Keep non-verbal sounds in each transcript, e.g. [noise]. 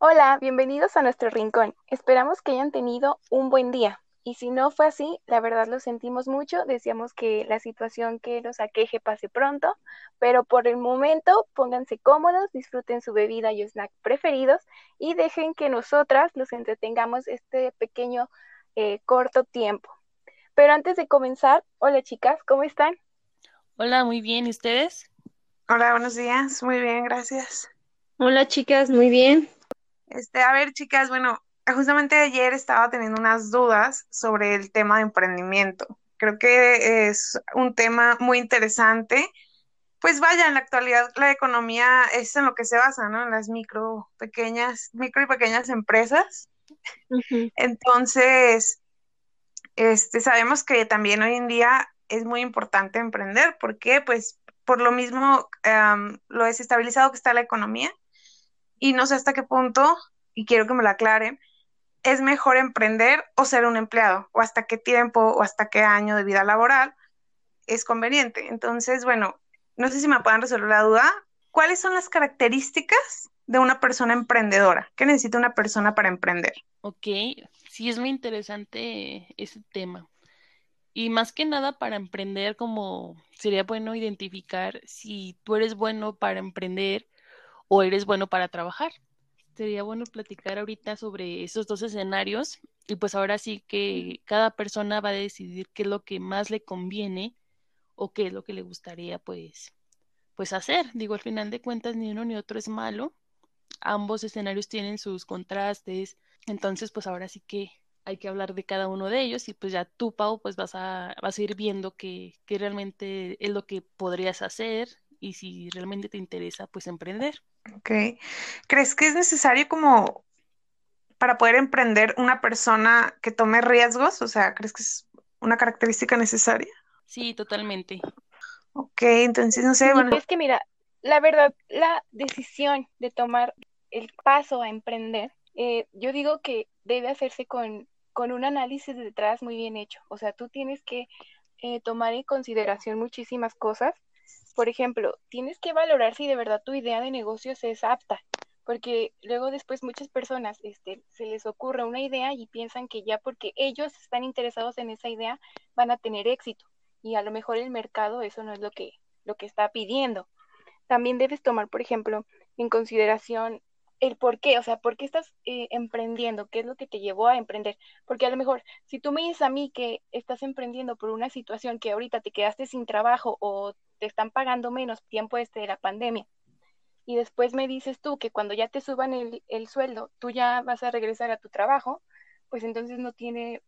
Hola, bienvenidos a nuestro rincón. Esperamos que hayan tenido un buen día. Y si no fue así, la verdad lo sentimos mucho. Deseamos que la situación que nos aqueje pase pronto, pero por el momento pónganse cómodos, disfruten su bebida y snack preferidos y dejen que nosotras los entretengamos este pequeño eh, corto tiempo. Pero antes de comenzar, hola chicas, ¿cómo están? Hola, muy bien. ¿Y ustedes? Hola, buenos días. Muy bien, gracias. Hola chicas, muy bien. Este, a ver, chicas, bueno, justamente ayer estaba teniendo unas dudas sobre el tema de emprendimiento. Creo que es un tema muy interesante. Pues vaya, en la actualidad la economía es en lo que se basa, ¿no? En las micro, pequeñas, micro y pequeñas empresas. Entonces, este, sabemos que también hoy en día es muy importante emprender. ¿Por qué? Pues por lo mismo, lo desestabilizado que está la economía y no sé hasta qué punto, y quiero que me lo aclaren, es mejor emprender o ser un empleado, o hasta qué tiempo o hasta qué año de vida laboral es conveniente. Entonces, bueno, no sé si me puedan resolver la duda. ¿Cuáles son las características de una persona emprendedora? ¿Qué necesita una persona para emprender? Ok, sí, es muy interesante ese tema. Y más que nada para emprender, como sería bueno identificar si tú eres bueno para emprender o eres bueno para trabajar. Sería bueno platicar ahorita sobre esos dos escenarios y pues ahora sí que cada persona va a decidir qué es lo que más le conviene o qué es lo que le gustaría pues pues hacer. Digo, al final de cuentas ni uno ni otro es malo. Ambos escenarios tienen sus contrastes. Entonces, pues ahora sí que hay que hablar de cada uno de ellos y pues ya tú, Pau, pues vas a, vas a ir viendo qué, qué realmente es lo que podrías hacer y si realmente te interesa, pues emprender. Ok. ¿Crees que es necesario como para poder emprender una persona que tome riesgos? O sea, ¿crees que es una característica necesaria? Sí, totalmente. Ok, entonces no sé, bueno. Es que mira, la verdad, la decisión de tomar el paso a emprender, eh, yo digo que debe hacerse con, con un análisis detrás muy bien hecho. O sea, tú tienes que eh, tomar en consideración muchísimas cosas por ejemplo, tienes que valorar si de verdad tu idea de negocios es apta, porque luego después muchas personas este, se les ocurre una idea y piensan que ya porque ellos están interesados en esa idea van a tener éxito y a lo mejor el mercado eso no es lo que, lo que está pidiendo. También debes tomar, por ejemplo, en consideración el por qué, o sea, por qué estás eh, emprendiendo, qué es lo que te llevó a emprender. Porque a lo mejor, si tú me dices a mí que estás emprendiendo por una situación que ahorita te quedaste sin trabajo o te están pagando menos tiempo este de la pandemia. Y después me dices tú que cuando ya te suban el, el sueldo, tú ya vas a regresar a tu trabajo, pues entonces no tiene,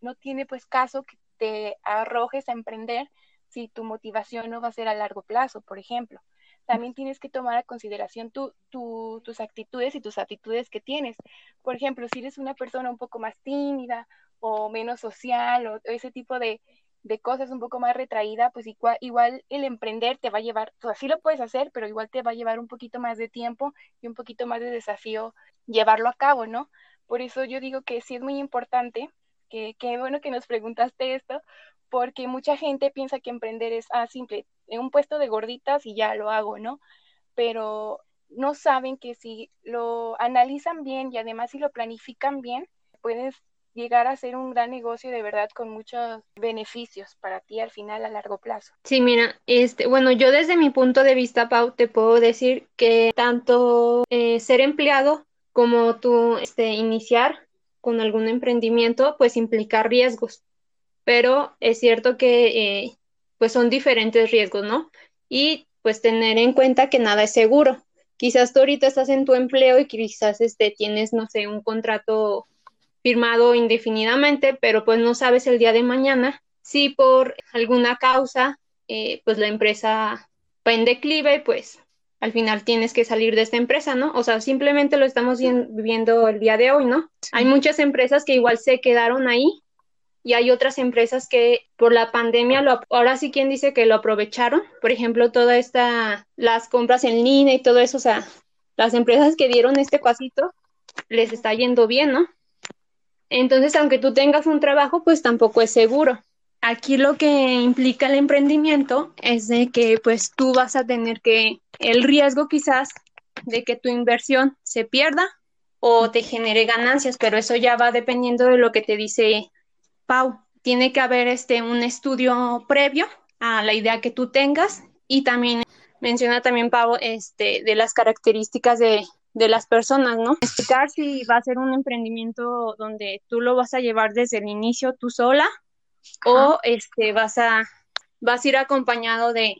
no tiene pues caso que te arrojes a emprender si tu motivación no va a ser a largo plazo, por ejemplo. También tienes que tomar a consideración tu, tu, tus actitudes y tus actitudes que tienes. Por ejemplo, si eres una persona un poco más tímida o menos social o ese tipo de, de cosas un poco más retraída, pues igual, igual el emprender te va a llevar, o sea, sí lo puedes hacer, pero igual te va a llevar un poquito más de tiempo y un poquito más de desafío llevarlo a cabo, ¿no? Por eso yo digo que sí es muy importante, que, que bueno que nos preguntaste esto, porque mucha gente piensa que emprender es, ah, simple, en un puesto de gorditas y ya lo hago, ¿no? Pero no saben que si lo analizan bien y además si lo planifican bien, puedes llegar a ser un gran negocio de verdad con muchos beneficios para ti al final a largo plazo. Sí, mira, este, bueno, yo desde mi punto de vista, Pau, te puedo decir que tanto eh, ser empleado como tú este, iniciar con algún emprendimiento, pues implica riesgos. Pero es cierto que eh, pues son diferentes riesgos, ¿no? Y pues tener en cuenta que nada es seguro. Quizás tú ahorita estás en tu empleo y quizás este, tienes, no sé, un contrato firmado indefinidamente, pero pues no sabes el día de mañana si por alguna causa eh, pues la empresa va en declive, pues al final tienes que salir de esta empresa, ¿no? O sea, simplemente lo estamos viendo el día de hoy, ¿no? Hay muchas empresas que igual se quedaron ahí y hay otras empresas que por la pandemia, lo, ahora sí quien dice que lo aprovecharon, por ejemplo, toda esta, las compras en línea y todo eso, o sea, las empresas que dieron este pasito les está yendo bien, ¿no? Entonces, aunque tú tengas un trabajo, pues tampoco es seguro. Aquí lo que implica el emprendimiento es de que pues tú vas a tener que el riesgo quizás de que tu inversión se pierda o te genere ganancias, pero eso ya va dependiendo de lo que te dice Pau. Tiene que haber este un estudio previo a la idea que tú tengas y también menciona también Pau este de las características de, de las personas, ¿no? Explicar si va a ser un emprendimiento donde tú lo vas a llevar desde el inicio tú sola o este vas a vas a ir acompañado de,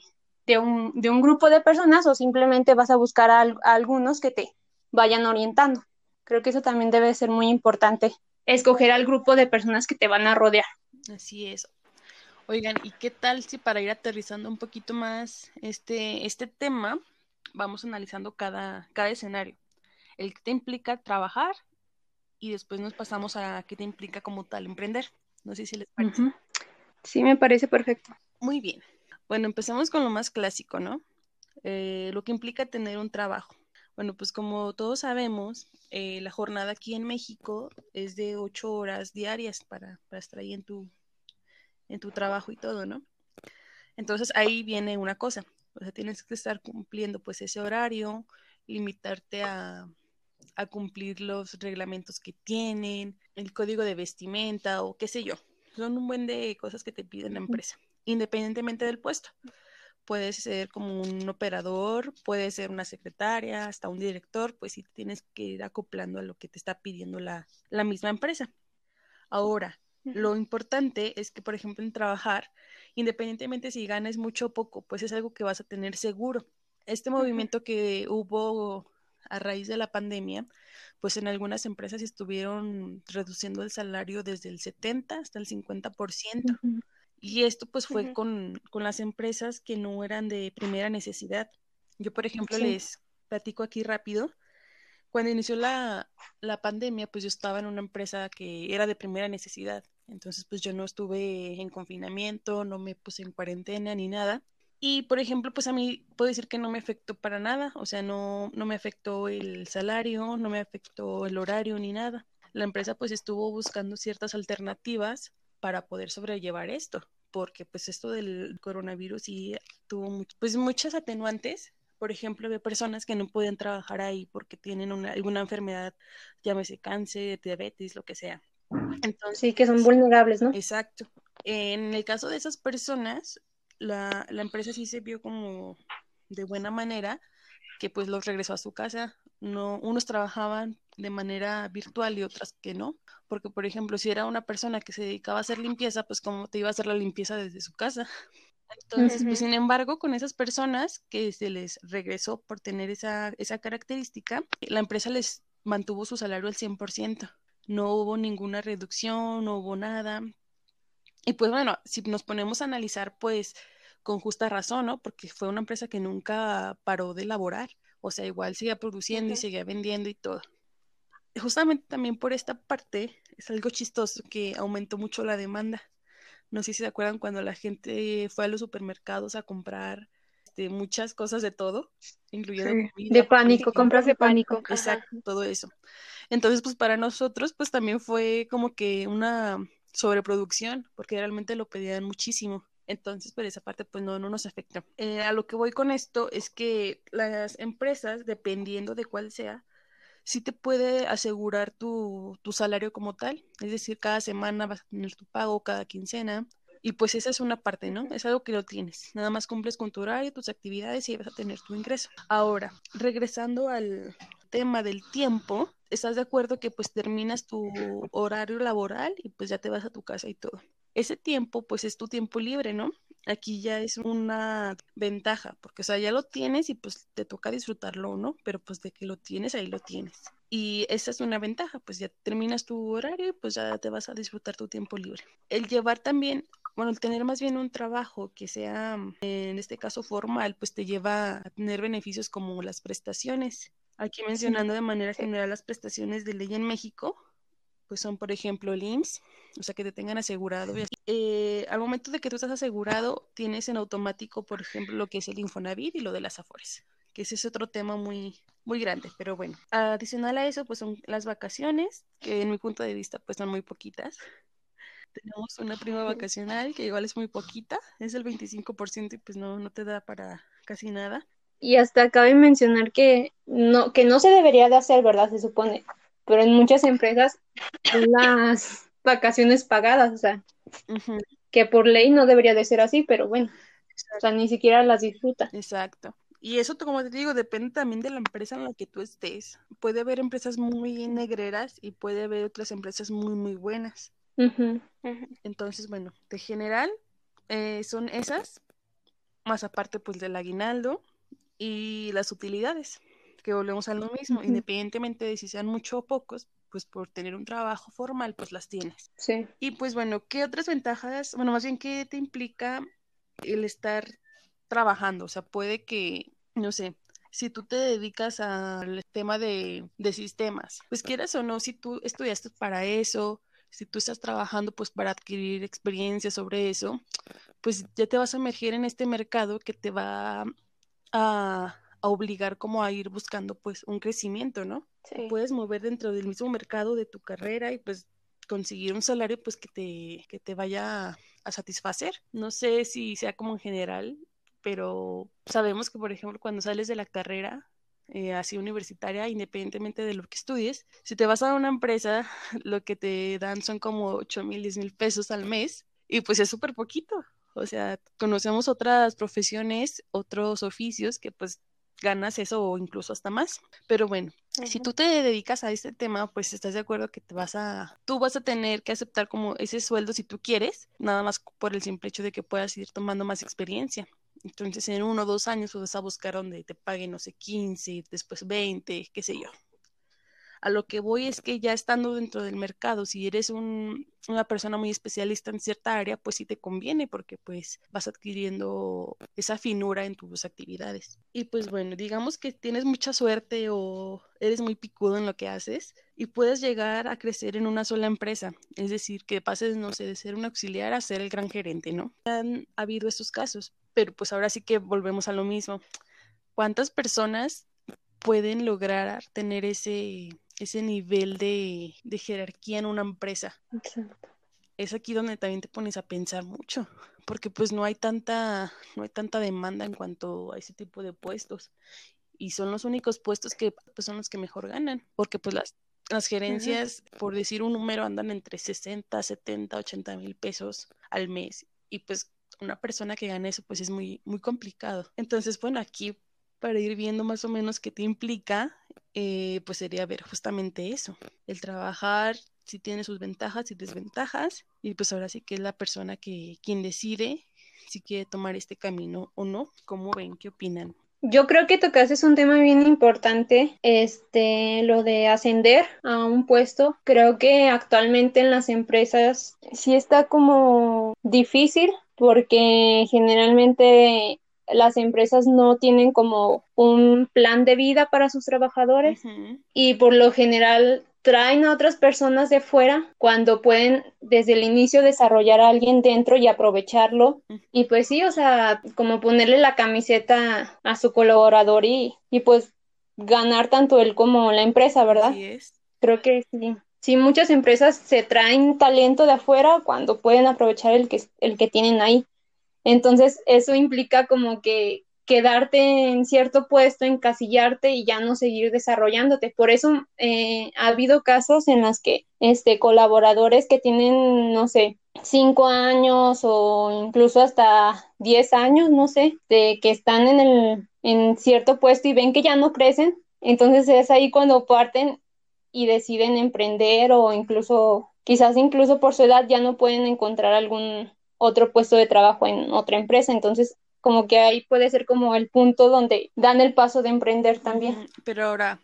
de, un, de un grupo de personas o simplemente vas a buscar a algunos que te vayan orientando. Creo que eso también debe ser muy importante, escoger al grupo de personas que te van a rodear. Así es. Oigan, ¿y qué tal si para ir aterrizando un poquito más este, este tema, vamos analizando cada, cada escenario? El que te implica trabajar y después nos pasamos a qué te implica como tal emprender. No sé si les parece. Sí, me parece perfecto. Muy bien. Bueno, empezamos con lo más clásico, ¿no? Eh, lo que implica tener un trabajo. Bueno, pues como todos sabemos, eh, la jornada aquí en México es de ocho horas diarias para, para estar ahí en tu, en tu trabajo y todo, ¿no? Entonces ahí viene una cosa, o sea, tienes que estar cumpliendo pues ese horario, limitarte a, a cumplir los reglamentos que tienen, el código de vestimenta o qué sé yo. Son un buen de cosas que te piden la empresa, independientemente del puesto. Puede ser como un operador, puede ser una secretaria, hasta un director, pues sí tienes que ir acoplando a lo que te está pidiendo la, la misma empresa. Ahora, lo importante es que, por ejemplo, en trabajar, independientemente si ganes mucho o poco, pues es algo que vas a tener seguro. Este movimiento que hubo a raíz de la pandemia, pues en algunas empresas estuvieron reduciendo el salario desde el 70 hasta el 50%. Y esto pues fue con, con, las empresas que no eran de primera necesidad. Yo, por ejemplo, les platico aquí rápido. Cuando inició la, la pandemia, pues yo estaba en una empresa que era de primera necesidad. Entonces, pues yo no estuve en confinamiento, no me puse en cuarentena ni nada. Y, por ejemplo, pues a mí puedo decir que no me afectó para nada, o sea, no, no me afectó el salario, no me afectó el horario ni nada. La empresa pues estuvo buscando ciertas alternativas para poder sobrellevar esto, porque pues esto del coronavirus sí tuvo pues muchas atenuantes. Por ejemplo, de personas que no pueden trabajar ahí porque tienen una, alguna enfermedad, llámese cáncer, diabetes, lo que sea. Entonces, sí, que son vulnerables, ¿no? Exacto. En el caso de esas personas, la, la empresa sí se vio como de buena manera que pues los regresó a su casa. No, unos trabajaban de manera virtual y otras que no, porque por ejemplo, si era una persona que se dedicaba a hacer limpieza, pues como te iba a hacer la limpieza desde su casa. [laughs] Entonces, pues sin embargo, con esas personas que se les regresó por tener esa, esa característica, la empresa les mantuvo su salario al 100%. No hubo ninguna reducción, no hubo nada. Y pues bueno, si nos ponemos a analizar, pues con justa razón, ¿no? Porque fue una empresa que nunca paró de elaborar, o sea, igual seguía produciendo y seguía vendiendo y todo. Justamente también por esta parte es algo chistoso que aumentó mucho la demanda. No sé si se acuerdan cuando la gente fue a los supermercados a comprar este, muchas cosas de todo, incluyendo de pánico, compras de pánico. Exacto, todo eso. Entonces, pues para nosotros, pues también fue como que una sobreproducción, porque realmente lo pedían muchísimo. Entonces, por esa parte, pues no, no nos afecta. Eh, a lo que voy con esto es que las empresas, dependiendo de cuál sea, sí te puede asegurar tu, tu salario como tal. Es decir, cada semana vas a tener tu pago, cada quincena. Y pues esa es una parte, ¿no? Es algo que lo tienes. Nada más cumples con tu horario, tus actividades y vas a tener tu ingreso. Ahora, regresando al tema del tiempo, ¿estás de acuerdo que pues terminas tu horario laboral y pues ya te vas a tu casa y todo? ese tiempo pues es tu tiempo libre, ¿no? Aquí ya es una ventaja, porque o sea, ya lo tienes y pues te toca disfrutarlo, ¿no? Pero pues de que lo tienes, ahí lo tienes. Y esa es una ventaja, pues ya terminas tu horario y pues ya te vas a disfrutar tu tiempo libre. El llevar también, bueno, el tener más bien un trabajo que sea, en este caso formal, pues te lleva a tener beneficios como las prestaciones. Aquí mencionando de manera general las prestaciones de ley en México, pues son, por ejemplo, el IMSS, o sea, que te tengan asegurado. Eh, al momento de que tú estás asegurado, tienes en automático, por ejemplo, lo que es el Infonavit y lo de las Afores, que ese es otro tema muy, muy grande, pero bueno. Adicional a eso, pues son las vacaciones, que en mi punto de vista, pues son muy poquitas. Tenemos una prima vacacional que igual es muy poquita, es el 25% y pues no, no te da para casi nada. Y hasta cabe mencionar que no, que no se debería de hacer, ¿verdad? Se supone. Pero en muchas empresas las vacaciones pagadas, o sea, que por ley no debería de ser así, pero bueno, o sea, ni siquiera las disfruta. Exacto. Y eso, como te digo, depende también de la empresa en la que tú estés. Puede haber empresas muy negreras y puede haber otras empresas muy, muy buenas. Entonces, bueno, de general eh, son esas, más aparte pues del aguinaldo y las utilidades, que volvemos a lo mismo, independientemente de si sean mucho o pocos, pues por tener un trabajo formal, pues las tienes. Sí. Y pues bueno, ¿qué otras ventajas? Bueno, más bien, ¿qué te implica el estar trabajando? O sea, puede que, no sé, si tú te dedicas al tema de, de sistemas, pues quieras o no, si tú estudiaste para eso, si tú estás trabajando pues para adquirir experiencia sobre eso, pues ya te vas a emerger en este mercado que te va a, obligar como a ir buscando pues un crecimiento, ¿no? Puedes mover dentro del mismo mercado de tu carrera y pues conseguir un salario pues que te, que te vaya a satisfacer. No sé si sea como en general, pero sabemos que por ejemplo cuando sales de la carrera eh, así universitaria, independientemente de lo que estudies. Si te vas a una empresa, [laughs] lo que te dan son como 8 mil, 10 mil pesos al mes y pues es súper poquito. O sea, conocemos otras profesiones, otros oficios que pues ganas eso o incluso hasta más. Pero bueno, si tú te dedicas a este tema, pues estás de acuerdo que te vas a, tú vas a tener que aceptar como ese sueldo si tú quieres, nada más por el simple hecho de que puedas ir tomando más experiencia. Entonces, en uno o dos años vas a buscar donde te paguen, no sé, 15, después 20, qué sé yo. A lo que voy es que ya estando dentro del mercado, si eres una persona muy especialista en cierta área, pues sí te conviene porque pues vas adquiriendo esa finura en tus actividades. Y pues bueno, digamos que tienes mucha suerte o eres muy picudo en lo que haces y puedes llegar a crecer en una sola empresa. Es decir, que pases, no sé, de ser un auxiliar a ser el gran gerente, ¿no? Han habido estos casos, pero pues ahora sí que volvemos a lo mismo. ¿Cuántas personas pueden lograr tener ese ese nivel de, jerarquía en una empresa. Es aquí donde también te pones a pensar mucho, porque pues no hay tanta, no hay tanta demanda en cuanto a ese tipo de puestos. Y son los únicos puestos que pues, son los que mejor ganan, porque pues las, las gerencias, por decir un número, andan entre 60, 70, 80 mil pesos al mes. Y pues una persona que gane eso pues es muy, muy complicado. Entonces, bueno, aquí para ir viendo más o menos qué te implica, eh, pues sería ver justamente eso, el trabajar si tiene sus ventajas y desventajas, y pues ahora sí que es la persona que quien decide si quiere tomar este camino o no. ¿Cómo ven? ¿Qué opinan? Yo creo que tocaste un tema bien importante, este, lo de ascender a un puesto. Creo que actualmente en las empresas sí está como difícil porque generalmente las empresas no tienen como un plan de vida para sus trabajadores y por lo general traen a otras personas de fuera cuando pueden desde el inicio desarrollar a alguien dentro y aprovecharlo. Y pues sí, o sea, como ponerle la camiseta a su colaborador y, y pues ganar tanto él como la empresa, ¿verdad? Creo que sí. Sí, muchas empresas se traen talento de afuera cuando pueden aprovechar el que, el que tienen ahí. Entonces, eso implica como que quedarte en cierto puesto, encasillarte y ya no seguir desarrollándote. Por eso eh, ha habido casos en los que este, colaboradores que tienen, no sé, cinco años o incluso hasta diez años, no sé, de que están en, el, en cierto puesto y ven que ya no crecen, entonces es ahí cuando parten y deciden emprender o incluso, quizás incluso por su edad ya no pueden encontrar algún otro puesto de trabajo en otra empresa. Entonces, como que ahí puede ser como el punto donde dan el paso de emprender también. Pero ahora,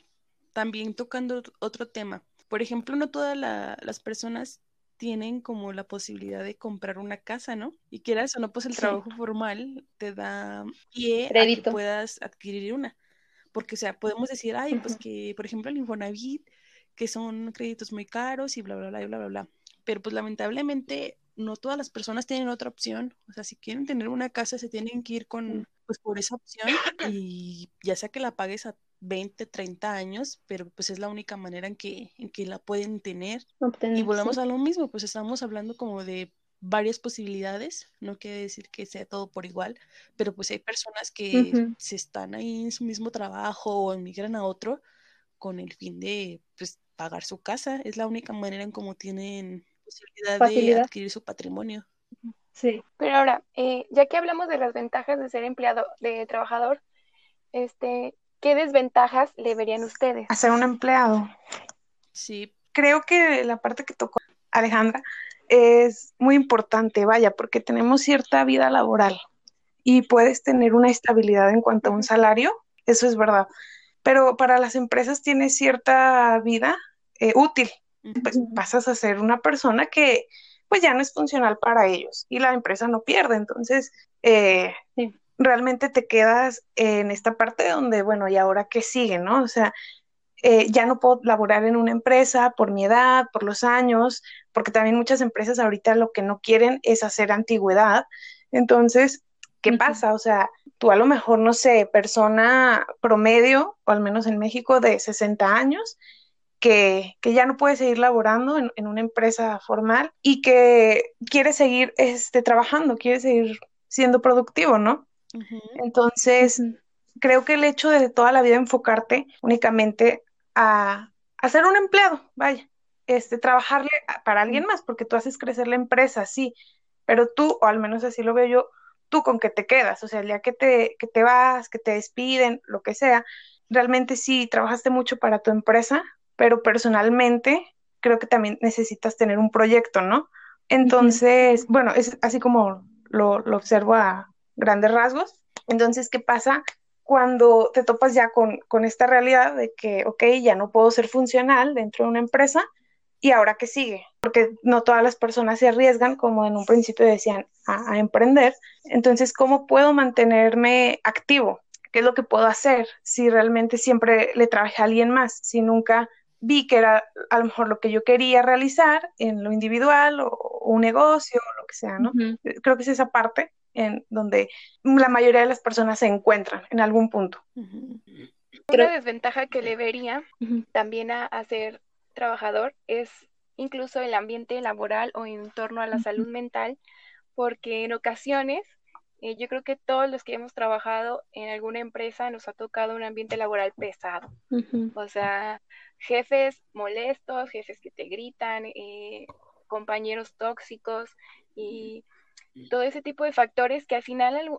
también tocando otro tema. Por ejemplo, no todas las personas tienen como la posibilidad de comprar una casa, ¿no? Y quieras o no, pues el trabajo formal te da pie a que puedas adquirir una. Porque, o sea, podemos decir, ay, pues que, por ejemplo, el Infonavit, que son créditos muy caros y bla, bla, bla, bla, bla, bla. Pero pues lamentablemente no todas las personas tienen otra opción. O sea, si quieren tener una casa, se tienen que ir con, pues, por esa opción y ya sea que la pagues a 20, 30 años, pero pues es la única manera en que, en que la pueden tener. y volvemos a lo mismo, pues estamos hablando como de varias posibilidades, no quiere decir que sea todo por igual, pero pues hay personas que se están ahí en su mismo trabajo o emigran a otro con el fin de pues pagar su casa, es la única manera en cómo tienen posibilidad de adquirir su patrimonio. Sí. Pero ahora, eh, ya que hablamos de las ventajas de ser empleado, de trabajador, este, ¿qué desventajas le verían ustedes? A ser un empleado. Sí. Creo que la parte que tocó Alejandra es muy importante, vaya, porque tenemos cierta vida laboral y puedes tener una estabilidad en cuanto a un salario, eso es verdad, pero para las empresas tienes cierta vida eh, útil, pues pasas a ser una persona que pues ya no es funcional para ellos y la empresa no pierde, entonces eh, realmente te quedas en esta parte donde, bueno, ¿y ahora qué sigue, no? O sea, eh, ya no puedo laborar en una empresa por mi edad, por los años, porque también muchas empresas ahorita lo que no quieren es hacer antigüedad. Entonces, ¿qué pasa? O sea, tú a lo mejor, no sé, persona promedio, o al menos en México, de 60 años, que, ya no puede seguir laborando en, una empresa formal y que quiere seguir este, trabajando, quiere seguir siendo productivo, ¿no? Entonces, creo que el hecho de toda la vida enfocarte únicamente a, ser un empleado, vaya, este, trabajarle para alguien más, porque tú haces crecer la empresa, sí, pero tú, o al menos así lo veo yo, tú con que te quedas, o sea, el día que te, que te vas, que te despiden, lo que sea, realmente sí, trabajaste mucho para tu empresa, pero personalmente creo que también necesitas tener un proyecto, ¿no? Entonces, bueno, es así como lo, lo observo a grandes rasgos. Entonces, ¿qué pasa? cuando te topas ya con, esta realidad de que, ok, ya no puedo ser funcional dentro de una empresa, ¿y ahora qué sigue? Porque no todas las personas se arriesgan, como en un principio decían, a, emprender. Entonces, ¿cómo puedo mantenerme activo? ¿Qué es lo que puedo hacer si realmente siempre le trabajé a alguien más? Si nunca vi que era a lo mejor lo que yo quería realizar en lo individual o, un negocio o lo que sea, ¿no? Creo que es esa parte en donde la mayoría de las personas se encuentran en algún punto. Una desventaja que le vería también a, ser trabajador es incluso el ambiente laboral o en torno a la salud mental, porque en ocasiones eh, yo creo que todos los que hemos trabajado en alguna empresa nos ha tocado un ambiente laboral pesado. O sea, jefes molestos, jefes que te gritan, eh, compañeros tóxicos y todo ese tipo de factores que al final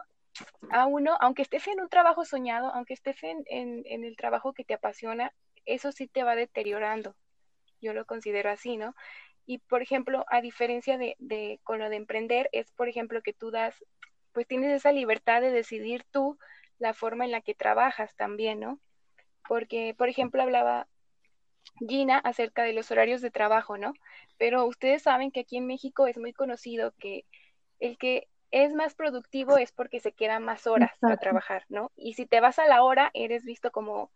a uno, aunque estés en un trabajo soñado, aunque estés en, en, el trabajo que te apasiona, eso sí te va deteriorando. Yo lo considero así, ¿no? Y por ejemplo, a diferencia de, de, con lo de emprender, es por ejemplo que tú das, pues tienes esa libertad de decidir tú la forma en la que trabajas también, ¿no? Porque, por ejemplo, hablaba Gina acerca de los horarios de trabajo, ¿no? Pero ustedes saben que aquí en México es muy conocido que el que es más productivo es porque se queda más horas a trabajar, ¿no? Y si te vas a la hora, eres visto como,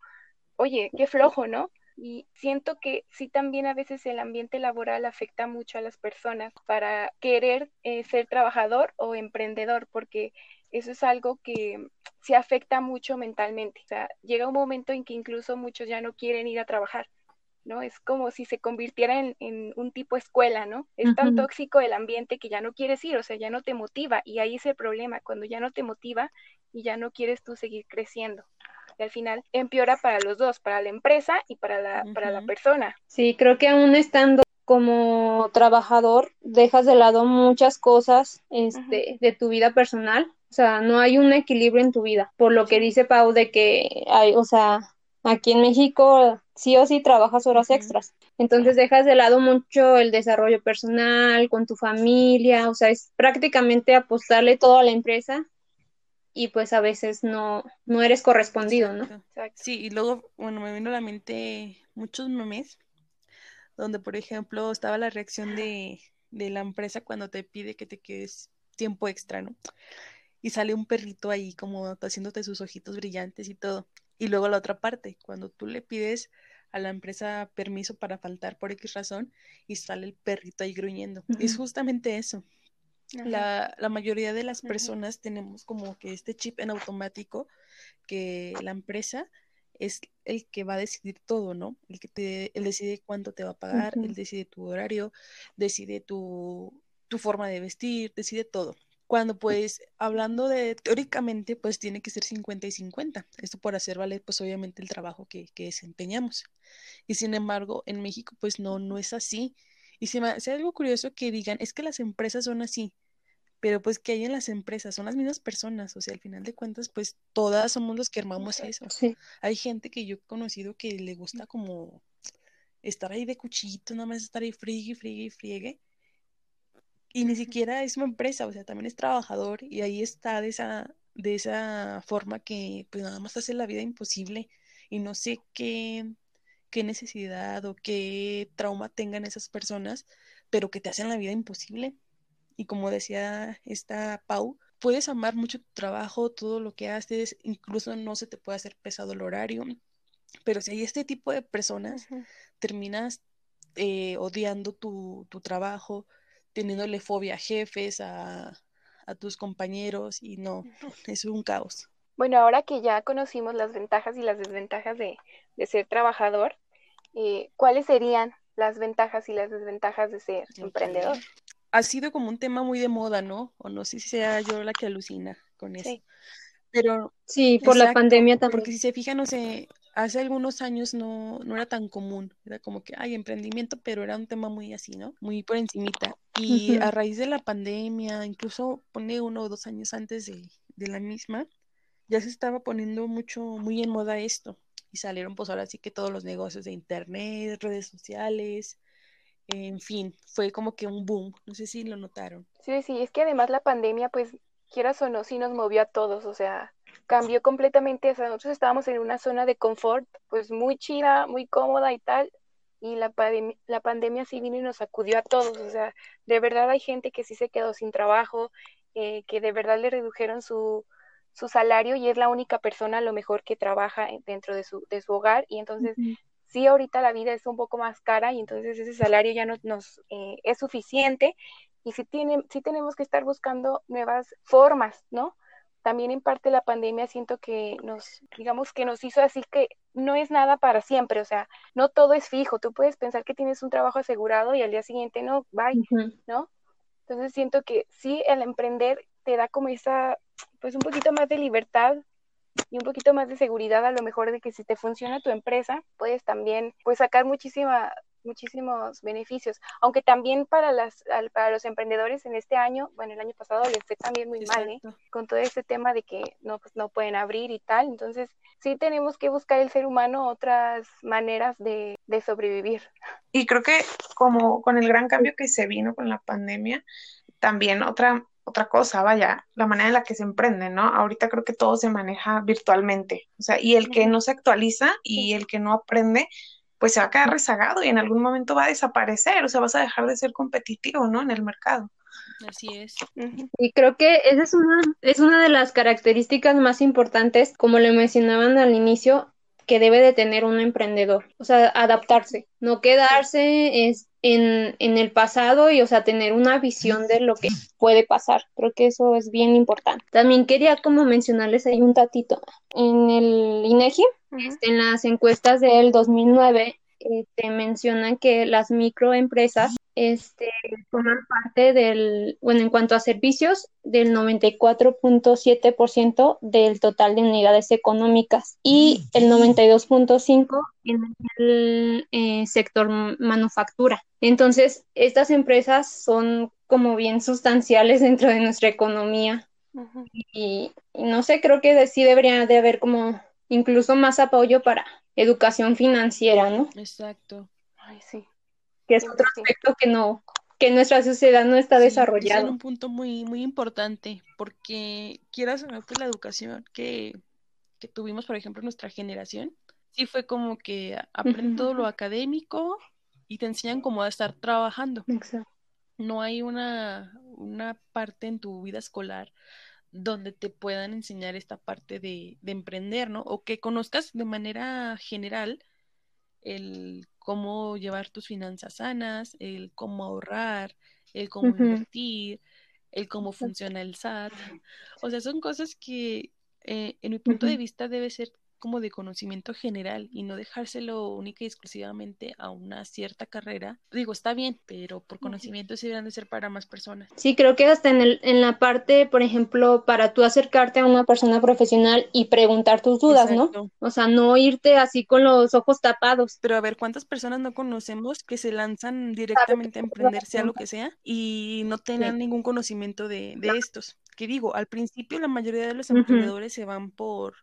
oye, qué flojo, ¿no? Y siento que sí también a veces el ambiente laboral afecta mucho a las personas para querer eh, ser trabajador o emprendedor, porque eso es algo que se afecta mucho mentalmente. O sea, llega un momento en que incluso muchos ya no quieren ir a trabajar ¿no? Es como si se convirtiera en, un tipo escuela, ¿no? Es tan tóxico el ambiente que ya no quieres ir, o sea, ya no te motiva y ahí es el problema, cuando ya no te motiva y ya no quieres tú seguir creciendo. Y al final empeora para los dos, para la empresa y para la, para la persona. Sí, creo que aún estando como trabajador dejas de lado muchas cosas este, de tu vida personal. O sea, no hay un equilibrio en tu vida. Por lo que dice Pau de que hay, o sea, Aquí en México sí o sí trabajas horas extras. Entonces dejas de lado mucho el desarrollo personal con tu familia, o sea, es prácticamente apostarle todo a la empresa y pues a veces no, no eres correspondido, ¿no? Sí, y luego, bueno, me vino a la mente muchos memes donde, por ejemplo, estaba la reacción de, de la empresa cuando te pide que te quedes tiempo extra, ¿no? Y sale un perrito ahí como haciéndote sus ojitos brillantes y todo. Y luego la otra parte, cuando tú le pides a la empresa permiso para faltar por X razón y sale el perrito ahí gruñendo. Es justamente eso. La, la, mayoría de las personas tenemos como que este chip en automático que la empresa es el que va a decidir todo, ¿no? El que te, él decide cuánto te va a pagar, él decide tu horario, decide tu tu forma de vestir, decide todo. Cuando pues hablando de teóricamente pues tiene que ser 50 y 50. Esto por hacer valer pues obviamente el trabajo que, que desempeñamos. Y sin embargo en México pues no, no es así. Y se me hace algo curioso que digan, es que las empresas son así pero pues que hay en las empresas, son las mismas personas, o sea, al final de cuentas, pues todas somos los que armamos eso. Hay gente que yo he conocido que le gusta como estar ahí de cuchito, nada más estar ahí friegue, friegue, friegue, y ni siquiera es una empresa, o sea, también es trabajador, y ahí está de esa, de esa forma que pues nada más hace la vida imposible, y no sé qué, qué necesidad o qué trauma tengan esas personas, pero que te hacen la vida imposible. Y como decía esta Pau, puedes amar mucho tu trabajo, todo lo que haces, incluso no se te puede hacer pesado el horario, pero si hay este tipo de personas, terminas eh, odiando tu, tu, trabajo, teniéndole fobia a jefes, a, a tus compañeros y no, [laughs] es un caos. Bueno, ahora que ya conocimos las ventajas y las desventajas de, de ser trabajador, eh, ¿cuáles serían las ventajas y las desventajas de ser emprendedor? ha sido como un tema muy de moda, ¿no? O no sé si sea yo la que alucina con eso. Sí. Pero sí, por la pandemia también. Porque si se fijan, no sé, hace algunos años no, no era tan común. Era como que hay emprendimiento, pero era un tema muy así, ¿no? Muy por encimita. Y a raíz de la pandemia, incluso pone uno o dos años antes de, de la misma, ya se estaba poniendo mucho, muy en moda esto. Y salieron pues ahora sí que todos los negocios de internet, redes sociales, en fin, fue como que un boom, no sé si lo notaron. Sí, sí, es que además la pandemia, pues, quieras o no, sí nos movió a todos, o sea, cambió completamente, o sea, nosotros estábamos en una zona de confort, pues muy chida, muy cómoda y tal, y la, la pandemia sí vino y nos sacudió a todos, o sea, de verdad hay gente que sí se quedó sin trabajo, eh, que de verdad le redujeron su, su salario y es la única persona a lo mejor que trabaja dentro de su, de su hogar y entonces sí ahorita la vida es un poco más cara y entonces ese salario ya no nos eh, es suficiente y sí, tiene, sí tenemos que estar buscando nuevas formas, ¿no? También en parte la pandemia siento que nos, digamos que nos hizo así que no es nada para siempre, o sea, no todo es fijo, tú puedes pensar que tienes un trabajo asegurado y al día siguiente no, bye, ¿no? Entonces siento que sí, el emprender te da como esa, pues un poquito más de libertad y un poquito más de seguridad a lo mejor de que si te funciona tu empresa, puedes también pues sacar muchísima muchísimos beneficios, aunque también para las para los emprendedores en este año, bueno, el año pasado les fue también muy mal, ¿eh? con todo este tema de que no pues no pueden abrir y tal, entonces sí tenemos que buscar el ser humano otras maneras de, de sobrevivir. Y creo que como con el gran cambio que se vino con la pandemia, también otra otra cosa, vaya, la manera en la que se emprende, ¿no? Ahorita creo que todo se maneja virtualmente, o sea, y el que no se actualiza y el que no aprende, pues se va a quedar rezagado y en algún momento va a desaparecer, o sea, vas a dejar de ser competitivo, ¿no? En el mercado. Así es. Y creo que esa es una, es una de las características más importantes, como le mencionaban al inicio, que debe de tener un emprendedor, o sea, adaptarse, no quedarse en, en, el pasado y, o sea, tener una visión de lo que puede pasar. Creo que eso es bien importante. También quería como mencionarles ahí un tatito. En el INEGI, este, en las encuestas del 2009, te este, mencionan que las microempresas este, forman parte del, bueno, en cuanto a servicios, del 94.7% del total de unidades económicas y el 92.5% en el eh, sector manufactura. Entonces, estas empresas son como bien sustanciales [laughs] dentro de nuestra economía. y, no sé, creo que sí debería de haber como incluso más apoyo para educación financiera, ¿no? Exacto. Ay, sí que es otro aspecto que no, que nuestra sociedad no está desarrollada. Es un punto muy, muy importante, porque quieras saber pues la educación que, que tuvimos, por ejemplo, nuestra generación, sí fue como que aprenden todo lo académico y te enseñan cómo a estar trabajando. Exacto. No hay una, una parte en tu vida escolar donde te puedan enseñar esta parte de, de emprender, ¿no? O que conozcas de manera general el cómo llevar tus finanzas sanas, el cómo ahorrar, el cómo invertir, el cómo funciona el SAT. O sea, son cosas que eh, en mi punto de vista debe ser como de conocimiento general y no dejárselo única y exclusivamente a una cierta carrera. Digo, está bien, pero por conocimiento sí deben de ser para más personas. Sí, creo que hasta en, el, en la parte, por ejemplo, para tú acercarte a una persona profesional y preguntar tus dudas, ¿no? O sea, no irte así con los ojos tapados. Pero a ver, ¿cuántas personas no conocemos que se lanzan directamente a emprender, sea lo que sea, y no tengan ningún conocimiento de, de estos? Que digo, al principio la mayoría de los emprendedores se van por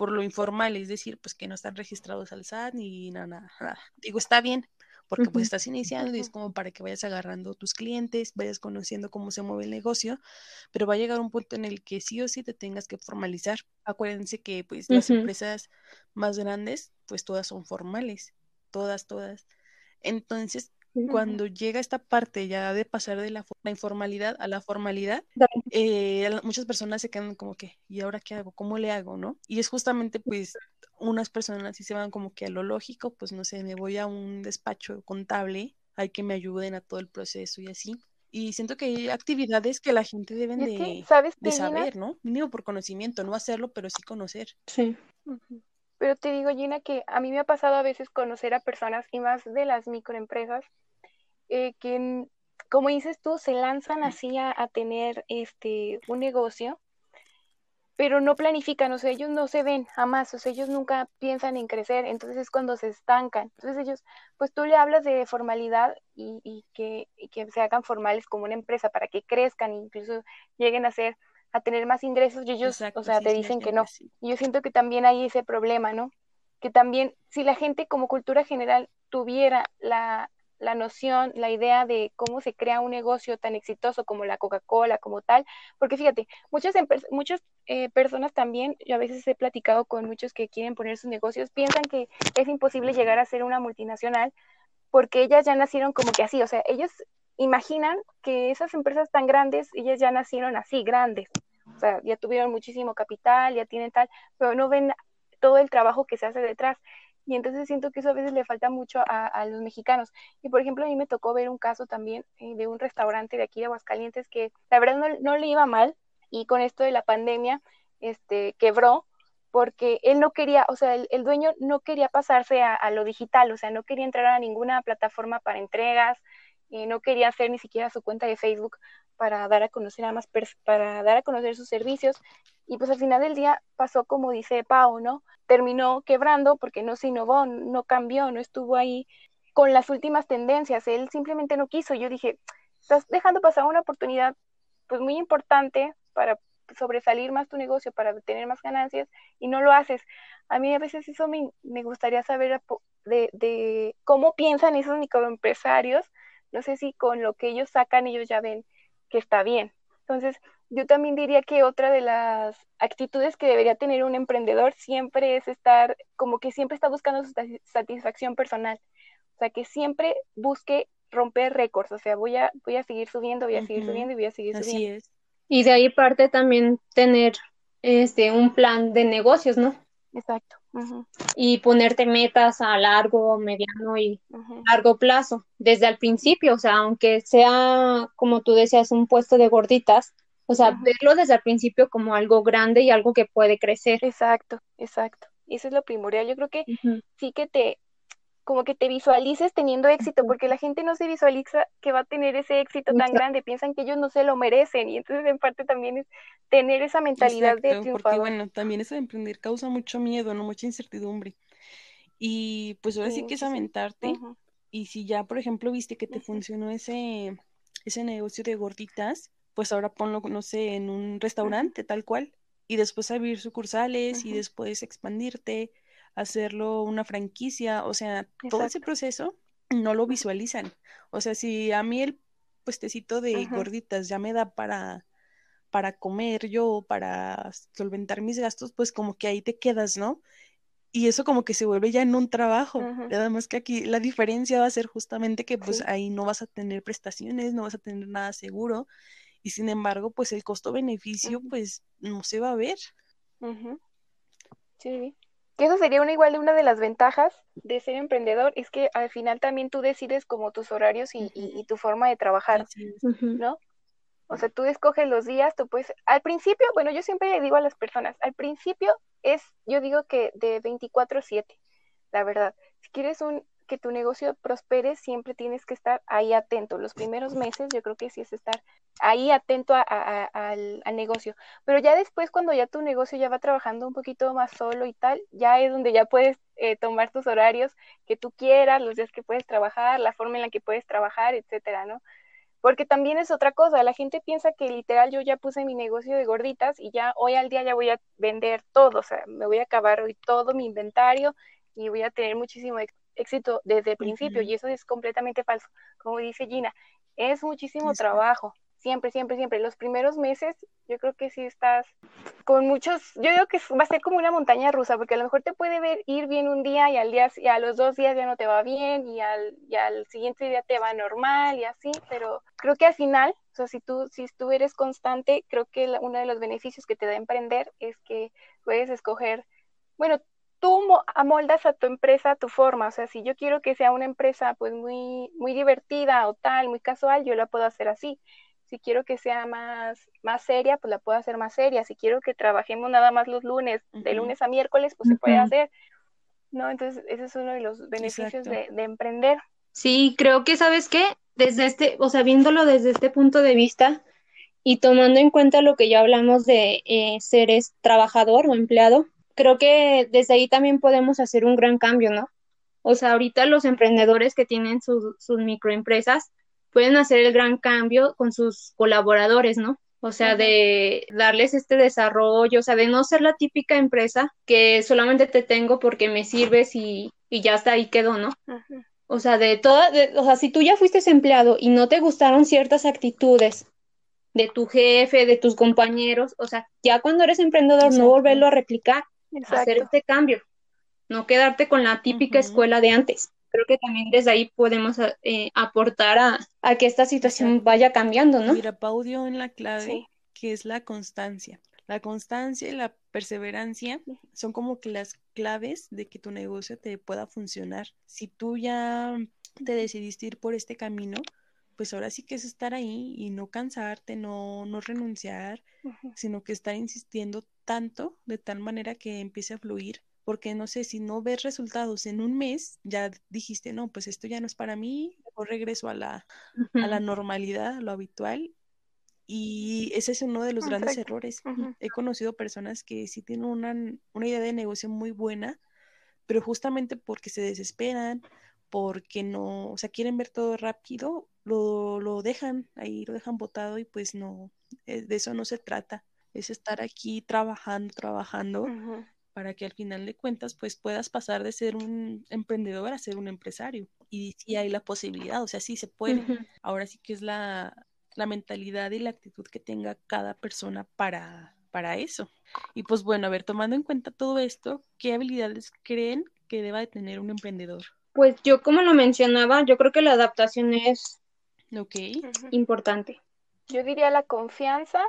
por lo informal, es decir, pues que no están registrados al SAT ni nada, nada. Digo, está bien, porque pues estás iniciando y es como para que vayas agarrando tus clientes, vayas conociendo cómo se mueve el negocio, pero va a llegar un punto en el que sí o sí te tengas que formalizar. Acuérdense que pues las empresas más grandes, pues todas son formales, todas, todas. Entonces, cuando llega esta parte ya de pasar de la, informalidad a la formalidad, eh, muchas personas se quedan como que, ¿y ahora qué hago? ¿Cómo le hago? ¿No? Y es justamente pues unas personas sí se van como que a lo lógico, pues no sé, me voy a un despacho contable, hay que me ayuden a todo el proceso y así. Y siento que hay actividades que la gente deben de, de saber, ¿no? Mínimo por conocimiento, no hacerlo, pero sí conocer. Sí. Pero te digo, Gina, que a mí me ha pasado a veces conocer a personas y más de las microempresas eh, que, como dices tú, se lanzan así a, tener este un negocio, pero no planifican, o sea, ellos no se ven jamás, o sea, ellos nunca piensan en crecer, entonces es cuando se estancan. Entonces ellos, pues tú le hablas de formalidad y, que, y que se hagan formales como una empresa para que crezcan, incluso lleguen a ser a tener más ingresos y ellos, o sea, te dicen que no. Y yo siento que también hay ese problema, ¿no? Que también si la gente como cultura general tuviera la, la noción, la idea de cómo se crea un negocio tan exitoso como la Coca-Cola, como tal, porque fíjate, muchas, muchas eh, personas también, yo a veces he platicado con muchos que quieren poner sus negocios, piensan que es imposible llegar a ser una multinacional porque ellas ya nacieron como que así, o sea, ellos imaginan que esas empresas tan grandes, ellas ya nacieron así, grandes. O sea, ya tuvieron muchísimo capital, ya tienen tal, pero no ven todo el trabajo que se hace detrás. Y entonces siento que eso a veces le falta mucho a, los mexicanos. Y por ejemplo, a mí me tocó ver un caso también eh, de un restaurante de aquí de Aguascalientes que la verdad no, le iba mal y con esto de la pandemia este, quebró porque él no quería, o sea, el, dueño no quería pasarse a, a, lo digital, o sea, no quería entrar a ninguna plataforma para entregas, no quería hacer ni siquiera su cuenta de Facebook para dar a conocer a más para dar a conocer sus servicios y pues al final del día pasó como dice Pau, ¿no? Terminó quebrando porque no se innovó, no cambió, no estuvo ahí con las últimas tendencias, él simplemente no quiso. Yo dije, estás dejando pasar una oportunidad pues muy importante para sobresalir más tu negocio, para tener más ganancias y no lo haces. A mí a veces eso me, me gustaría saber de, de cómo piensan esos microempresarios no sé si con lo que ellos sacan ellos ya ven que está bien. Entonces, yo también diría que otra de las actitudes que debería tener un emprendedor siempre es estar, como que siempre está buscando su satisfacción personal. O sea, que siempre busque romper récords. O sea, voy a, voy a seguir subiendo, voy a seguir subiendo y voy a seguir Así subiendo. Es. Y de ahí parte también tener este un plan de negocios, ¿no? Exacto. Y ponerte metas a largo, mediano y largo plazo, desde el principio, o sea, aunque sea, como tú decías, un puesto de gorditas, o sea, verlo desde el principio como algo grande y algo que puede crecer. Exacto, exacto. Eso es lo primordial. Yo creo que sí que te, como que te visualices teniendo éxito, porque la gente no se visualiza que va a tener ese éxito tan grande, piensan que ellos no se lo merecen y entonces en parte también es tener esa mentalidad de triunfador. Porque bueno, también eso de emprender causa mucho miedo, no mucha incertidumbre. Y pues ahora sí, que es aventarte y si ya, por ejemplo, viste que te funcionó ese ese negocio de gorditas, pues ahora ponlo, no sé, en un restaurante tal cual y después abrir sucursales y después expandirte hacerlo una franquicia, o sea, todo ese proceso no lo visualizan. O sea, si a mí el puestecito de gorditas ya me da para para comer yo, para solventar mis gastos, pues como que ahí te quedas, ¿no? Y eso como que se vuelve ya en un trabajo. Nada más que aquí la diferencia va a ser justamente que pues ahí no vas a tener prestaciones, no vas a tener nada seguro y sin embargo pues el costo-beneficio pues no se va a ver. Sí. Que eso sería una igual de una de las ventajas de ser emprendedor, es que al final también tú decides como tus horarios y, tu forma de trabajar, ¿no? O sea, tú escoges los días, tú puedes, al principio, bueno, yo siempre le digo a las personas, al principio es, yo digo que de 24/7, la verdad. Si quieres un, que tu negocio prospere, siempre tienes que estar ahí atento. Los primeros meses yo creo que sí es estar ahí atento al, negocio. Pero ya después, cuando ya tu negocio ya va trabajando un poquito más solo y tal, ya es donde ya puedes eh, tomar tus horarios que tú quieras, los días que puedes trabajar, la forma en la que puedes trabajar, etcétera, ¿no? Porque también es otra cosa, la gente piensa que literal yo ya puse mi negocio de gorditas y ya hoy al día ya voy a vender todo, o sea, me voy a acabar hoy todo mi inventario y voy a tener muchísimo desde el principio y eso es completamente falso. Como dice Gina, es muchísimo trabajo, siempre, siempre, siempre. Los primeros meses yo creo que sí estás con muchos, yo digo que va a ser como una montaña rusa, porque a lo mejor te puede ver ir bien un día y al día y a los dos días ya no te va bien y al, y al siguiente día te va normal y así, pero creo que al final, o sea, si tú, si tú eres constante, creo que uno de los beneficios que te da emprender es que puedes escoger, bueno, tú amoldas a tu empresa a tu forma, o sea, si yo quiero que sea una empresa pues muy, muy divertida o tal, muy casual, yo la puedo hacer así. Si quiero que sea más, más seria, pues la puedo hacer más seria. Si quiero que trabajemos nada más los lunes, de lunes a miércoles, pues se puede hacer. ¿No? Entonces, ese es uno de los beneficios de, emprender. Sí, creo que, ¿sabes qué? Desde este, o sea, viéndolo desde este punto de vista y tomando en cuenta lo que ya hablamos de eh, seres trabajador o empleado, creo que desde ahí también podemos hacer un gran cambio, ¿no? O sea, ahorita los emprendedores que tienen sus microempresas pueden hacer el gran cambio con sus colaboradores, ¿no? O sea, de darles este desarrollo, o sea, de no ser la típica empresa que solamente te tengo porque me sirves y, y ya hasta ahí quedó, ¿no? O sea, de toda, o sea, si tú ya fuiste empleado y no te gustaron ciertas actitudes de tu jefe, de tus compañeros, o sea, ya cuando eres emprendedor no volverlo a replicar, hacer este cambio, no quedarte con la típica escuela de antes. Creo que también desde ahí podemos eh, aportar a, que esta situación vaya cambiando, ¿no? Mira, Pau dio en la clave que es la constancia. La constancia y la perseverancia son como que las claves de que tu negocio te pueda funcionar. Si tú ya te decidiste ir por este camino, pues ahora sí que es estar ahí y no cansarte, no, no renunciar, sino que estar insistiendo tanto de tal manera que empiece a fluir. Porque no sé, si no ves resultados en un mes, ya dijiste, no, pues esto ya no es para mí, o regreso a la, a la normalidad, a lo habitual. Y ese es uno de los grandes errores. He conocido personas que sí tienen una, una idea de negocio muy buena, pero justamente porque se desesperan, porque no, o sea, quieren ver todo rápido, lo, lo dejan ahí, lo dejan botado y pues no, eh, de eso no se trata, es estar aquí trabajando, trabajando para que al final de cuentas pues puedas pasar de ser un emprendedor a ser un empresario y si hay la posibilidad, o sea, sí se puede. Ahora sí que es la, la mentalidad y la actitud que tenga cada persona para, para eso. Y pues bueno, a ver, tomando en cuenta todo esto, ¿qué habilidades creen que deba de tener un emprendedor? Pues yo como lo mencionaba, yo creo que la adaptación es importante. Yo diría la confianza,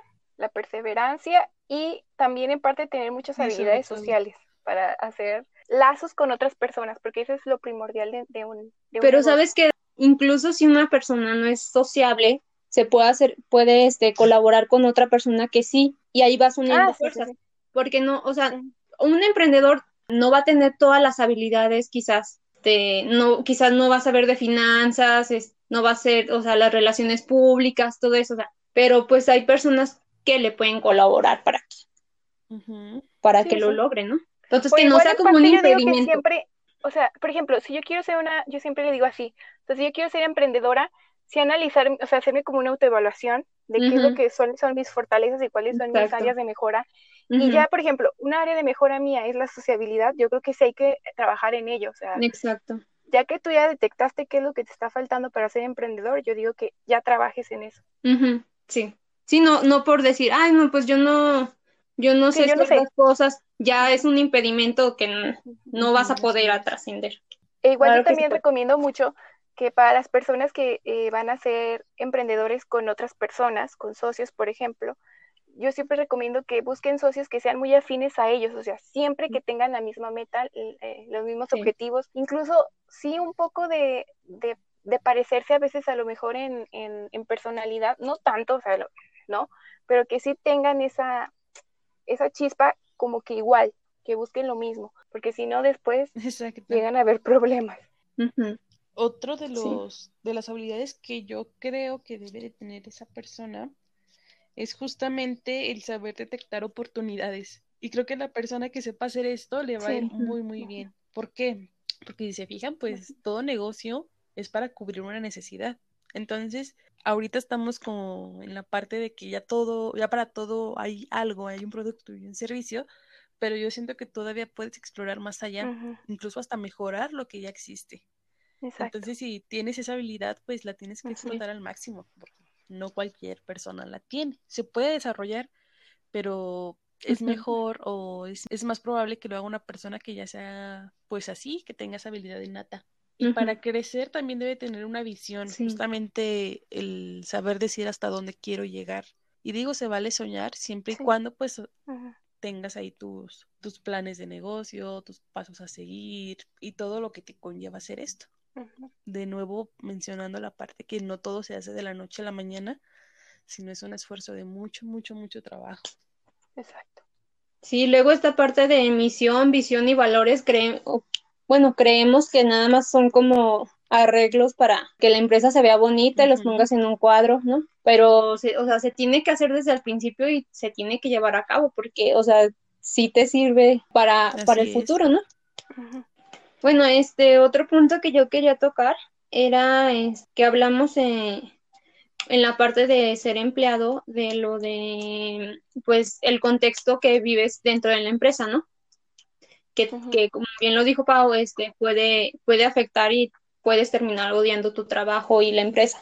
la perseverancia y también en parte tener muchas habilidades sociales para hacer lazos con otras personas, porque eso es lo primordial de, un... Pero sabes que incluso si una persona no es sociable, se puede hacer, puede este, colaborar con otra persona que sí, y ahí vas uniendo ah, fuerzas. Porque no, o sea, un emprendedor no va a tener todas las habilidades quizás este, no, quizás no va a saber de finanzas, no va a ser, o sea, las relaciones públicas, todo eso, pero pues hay personas que le pueden colaborar para que, para que lo logren, ¿no? Entonces, que no sea como un impedimento. Siempre, o sea, por ejemplo, si yo quiero ser una, yo siempre le digo así, entonces si yo quiero ser emprendedora, si analizar, o sea, hacerme como una autoevaluación de qué es lo que son, son mis fortalezas y cuáles son mis áreas de mejora, y ya, por ejemplo, un área de mejora mía es la sociabilidad, yo creo que sí hay que trabajar en ello, o sea, Exacto. ya que tú ya detectaste qué es lo que te está faltando para ser emprendedor, yo digo que ya trabajes en eso. Sí, no, no por decir, ay, no, pues yo no, yo no sé estas cosas, ya es un impedimento que no, vas a poder trascender. E igual yo también recomiendo mucho que para las personas que eh, van a ser emprendedores con otras personas, con socios, por ejemplo, yo siempre recomiendo que busquen socios que sean muy afines a ellos, o sea, siempre que tengan la misma meta, eh, los mismos objetivos, incluso sí un poco de, de, parecerse a veces a lo mejor en, en, personalidad, no tanto, o sea, ¿no? Pero que sí tengan esa, esa chispa como que igual, que busquen lo mismo, porque si no después Exacto. llegan a haber problemas. Otro de Sí. los de las habilidades que yo creo que debe de tener esa persona es justamente el saber detectar oportunidades. Y creo que la persona que sepa hacer esto le va a ir muy, muy bien. ¿Por qué? Porque si se fijan, pues todo negocio es para cubrir una necesidad. Entonces, ahorita estamos como en la parte de que ya todo, ya para todo hay algo, hay un producto y un servicio, pero yo siento que todavía puedes explorar más allá, incluso hasta mejorar lo que ya existe. Exacto. Entonces, si tienes esa habilidad, pues la tienes que explotar al máximo, porque no cualquier persona la tiene. Se puede desarrollar, pero es mejor o es, es más probable que lo haga una persona que ya sea, pues así, que tenga esa habilidad innata. Y para crecer también debe tener una visión, Sí. justamente el saber decir hasta dónde quiero llegar. Y digo, se vale soñar siempre y Sí. cuando pues tengas ahí tus, tus planes de negocio, tus pasos a seguir y todo lo que te conlleva hacer esto de nuevo mencionando la parte que no todo se hace de la noche a la mañana, sino es un esfuerzo de mucho, mucho, mucho trabajo. Exacto. Sí, luego esta parte de misión, visión y valores, creen, o- bueno, creemos que nada más son como arreglos para que la empresa se vea bonita y los pongas en un cuadro, ¿no? Pero, se, o sea, se tiene que hacer desde el principio y se tiene que llevar a cabo porque, o sea, sí te sirve para, para el es. futuro, ¿no? Bueno, este otro punto que yo quería tocar era es, que hablamos eh, en la parte de ser empleado de lo de pues el contexto que vives dentro de la empresa, ¿no? Que, como bien lo dijo Pau, este puede, puede afectar y puedes terminar odiando tu trabajo y la empresa.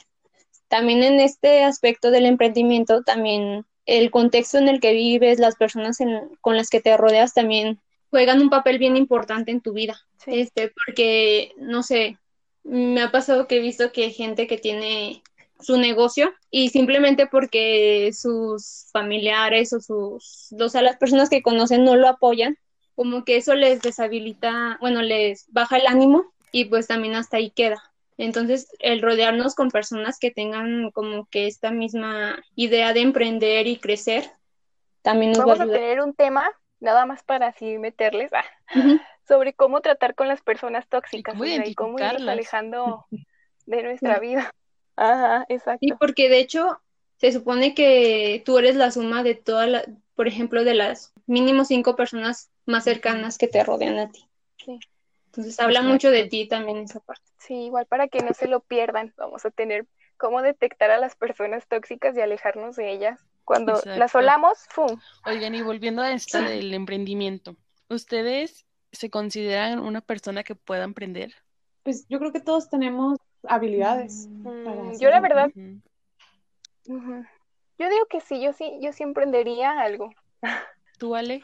También en este aspecto del emprendimiento, también el contexto en el que vives, las personas en- con las que te rodeas también juegan un papel bien importante en tu vida. Sí. Este, porque, no sé, me ha pasado que he visto que hay gente que tiene su negocio y simplemente porque sus familiares o sus, o sea, las personas que conocen no lo apoyan, como que eso les deshabilita, bueno, les baja el ánimo y pues también hasta ahí queda. Entonces, el rodearnos con personas que tengan como que esta misma idea de emprender y crecer, también nos va a Vamos a tener un tema, nada más para así meterles, ah, sobre cómo tratar con las personas tóxicas, cómo o sea, y cómo irnos alejando [laughs] de nuestra vida. Ajá, Sí, exacto. porque de hecho se supone que tú eres la suma de todas las, por ejemplo, de las mínimo cinco personas más cercanas que te rodean a ti. Sí. Entonces habla mucho de ti también esa parte. Sí, igual para que no se lo pierdan, vamos a tener cómo detectar a las personas tóxicas y alejarnos de ellas. Cuando las olamos, ¡fum! Oigan, y volviendo a esta Sí. del emprendimiento, ¿ustedes se consideran una persona que pueda emprender? Pues yo creo que todos tenemos habilidades Mm, para yo la verdad, yo digo que sí, yo sí, yo sí emprendería algo. ¿Tú, Ale?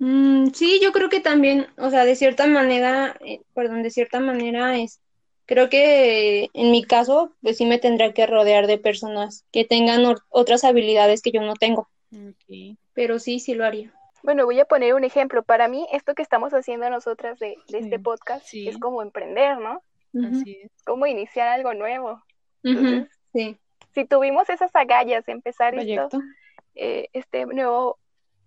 Mm, sí, yo creo que también, o sea, de cierta manera, eh, perdón, de cierta manera es, creo que en mi caso, pues sí me tendría que rodear de personas que tengan otras habilidades que yo no tengo, pero sí, sí lo haría. Bueno, voy a poner un ejemplo. Para mí, esto que estamos haciendo nosotras de, de este podcast Sí. es como emprender, ¿no? Así es. Como iniciar algo nuevo. Entonces, sí, si tuvimos esas agallas de empezar esto, eh, este nuevo,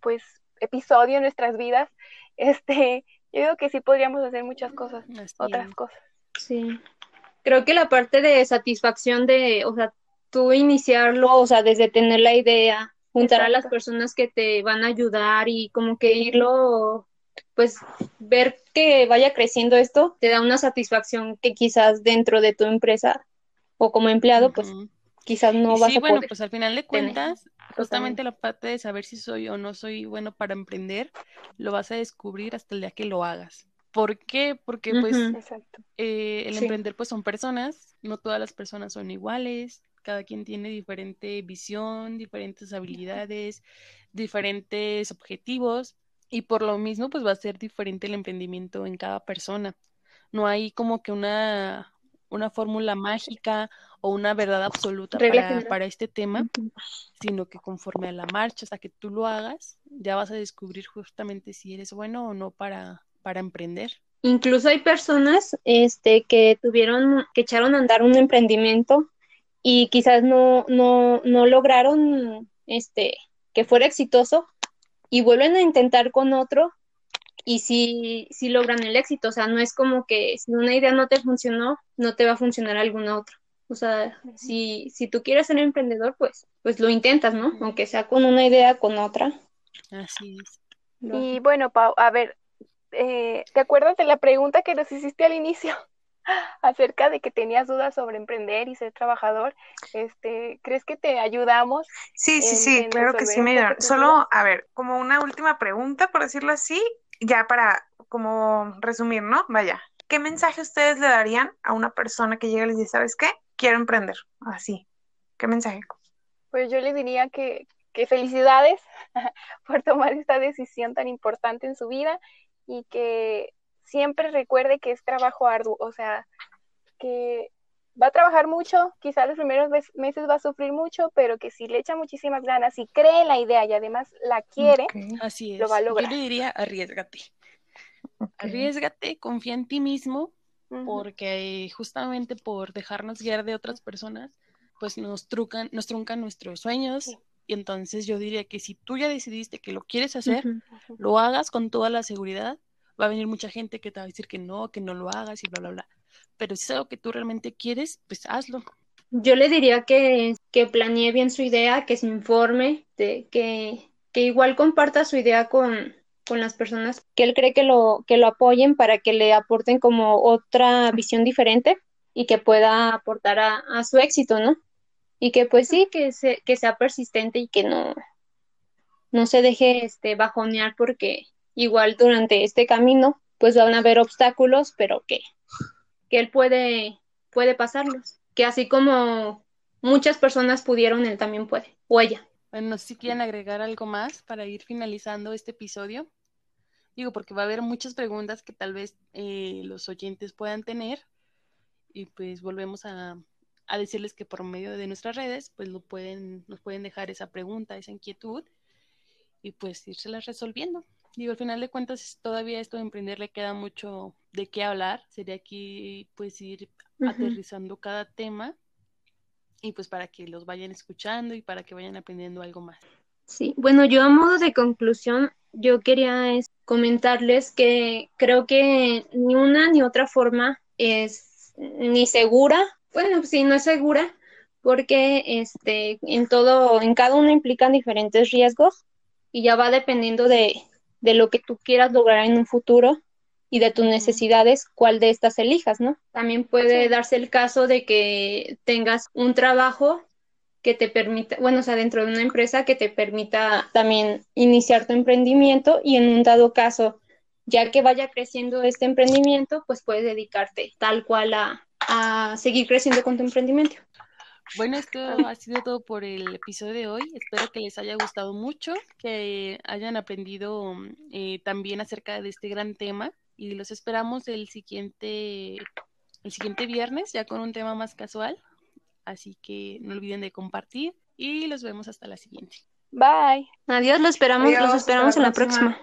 pues, episodio en nuestras vidas, [laughs] este, yo digo que sí podríamos hacer muchas cosas, Así otras es. cosas. sí. Creo que la parte de satisfacción de, o sea, tú iniciarlo, o sea, desde tener la idea, juntar a las personas que te van a ayudar y como que irlo, pues ver que vaya creciendo esto, te da una satisfacción que quizás dentro de tu empresa o como empleado, pues. Quizás no Y vas sí, a bueno, poder. pues al final de tener. cuentas, justamente la parte de saber si soy o no soy bueno para emprender, lo vas a descubrir hasta el día que lo hagas. ¿Por qué? Porque pues eh, el Sí. emprender pues son personas, no todas las personas son iguales, cada quien tiene diferente visión, diferentes habilidades, diferentes objetivos y por lo mismo pues va a ser diferente el emprendimiento en cada persona. No hay como que una, una fórmula mágica o una verdad absoluta para, para este tema, sino que conforme a la marcha, hasta que tú lo hagas, ya vas a descubrir justamente si eres bueno o no para, para emprender. Incluso hay personas este, que tuvieron, que echaron a andar un emprendimiento y quizás no, no, no lograron este, que fuera exitoso y vuelven a intentar con otro y sí, sí logran el éxito. O sea, no es como que si una idea no te funcionó, no te va a funcionar alguna otra. O sea, si, si tú quieres ser emprendedor, pues, pues lo intentas, ¿no? Aunque sea con una idea, con otra. Así es. Y bueno, Pau, a ver, eh, ¿te acuerdas de la pregunta que nos hiciste al inicio? [laughs] acerca de que tenías dudas sobre emprender y ser trabajador, este, ¿crees que te ayudamos? Sí, sí, sí, claro que sí me ayudaron. Solo, a ver, como una última pregunta, por decirlo así, ya para como resumir, ¿no? Vaya, ¿qué mensaje ustedes le darían a una persona que llega y les dice, ¿sabes qué? Quiero emprender. Así. ¿Qué mensaje? Pues yo le diría que, que felicidades [laughs] por tomar esta decisión tan importante en su vida y que siempre recuerde que es trabajo arduo, o sea, que va a trabajar mucho, quizá los primeros meses va a sufrir mucho, pero que si le echa muchísimas ganas y cree en la idea y además la quiere, Así es. lo va a lograr. Yo le diría, arriesgate. Arriesgate, confía en ti mismo, porque justamente por dejarnos guiar de otras personas, pues nos truncan, nos truncan nuestros sueños. Y entonces yo diría que si tú ya decidiste que lo quieres hacer, lo hagas con toda la seguridad va a venir mucha gente que te va a decir que no, que no lo hagas y bla, bla, bla. Pero si es algo que tú realmente quieres, pues hazlo. Yo le diría que, que planee bien su idea, que se informe, de, que, que igual comparta su idea con, con las personas que él cree que lo, que lo apoyen para que le aporten como otra visión diferente y que pueda aportar a, su éxito, ¿no? Y que pues sí, que, se, que sea persistente y que no, no se deje este, bajonear porque igual durante este camino, pues van a haber obstáculos, pero que, que él puede, puede pasarlos. Que así como muchas personas pudieron, él también puede, o ella. Bueno, si quieren agregar algo más para ir finalizando este episodio. Digo, porque va a haber muchas preguntas que tal vez eh, los oyentes puedan tener. Y pues volvemos a, a, decirles que por medio de nuestras redes, pues lo pueden, nos pueden dejar esa pregunta, esa inquietud, y pues irselas resolviendo. Digo, al final de cuentas, todavía esto de emprender le queda mucho de qué hablar. Sería aquí, pues, ir aterrizando cada tema y pues para que los vayan escuchando y para que vayan aprendiendo algo más. Sí, bueno, yo a modo de conclusión, yo quería comentarles que creo que ni una ni otra forma es ni segura, bueno, sí, no es segura, porque este, en todo, en cada uno implican diferentes riesgos y ya va dependiendo de, de lo que tú quieras lograr en un futuro y de tus necesidades, cuál de estas elijas, ¿no? También puede darse el caso de que tengas un trabajo que te permita, bueno, o sea, dentro de una empresa que te permita también iniciar tu emprendimiento y en un dado caso, ya que vaya creciendo este emprendimiento, pues puedes dedicarte tal cual a, a seguir creciendo con tu emprendimiento. Bueno, esto ha sido todo por el episodio de hoy. Espero que les haya gustado mucho, que hayan aprendido eh, también acerca de este gran tema y los esperamos el siguiente, el siguiente viernes ya con un tema más casual. Así que no olviden de compartir y los vemos hasta la siguiente. Bye. Adiós, los esperamos, los esperamos en la próxima.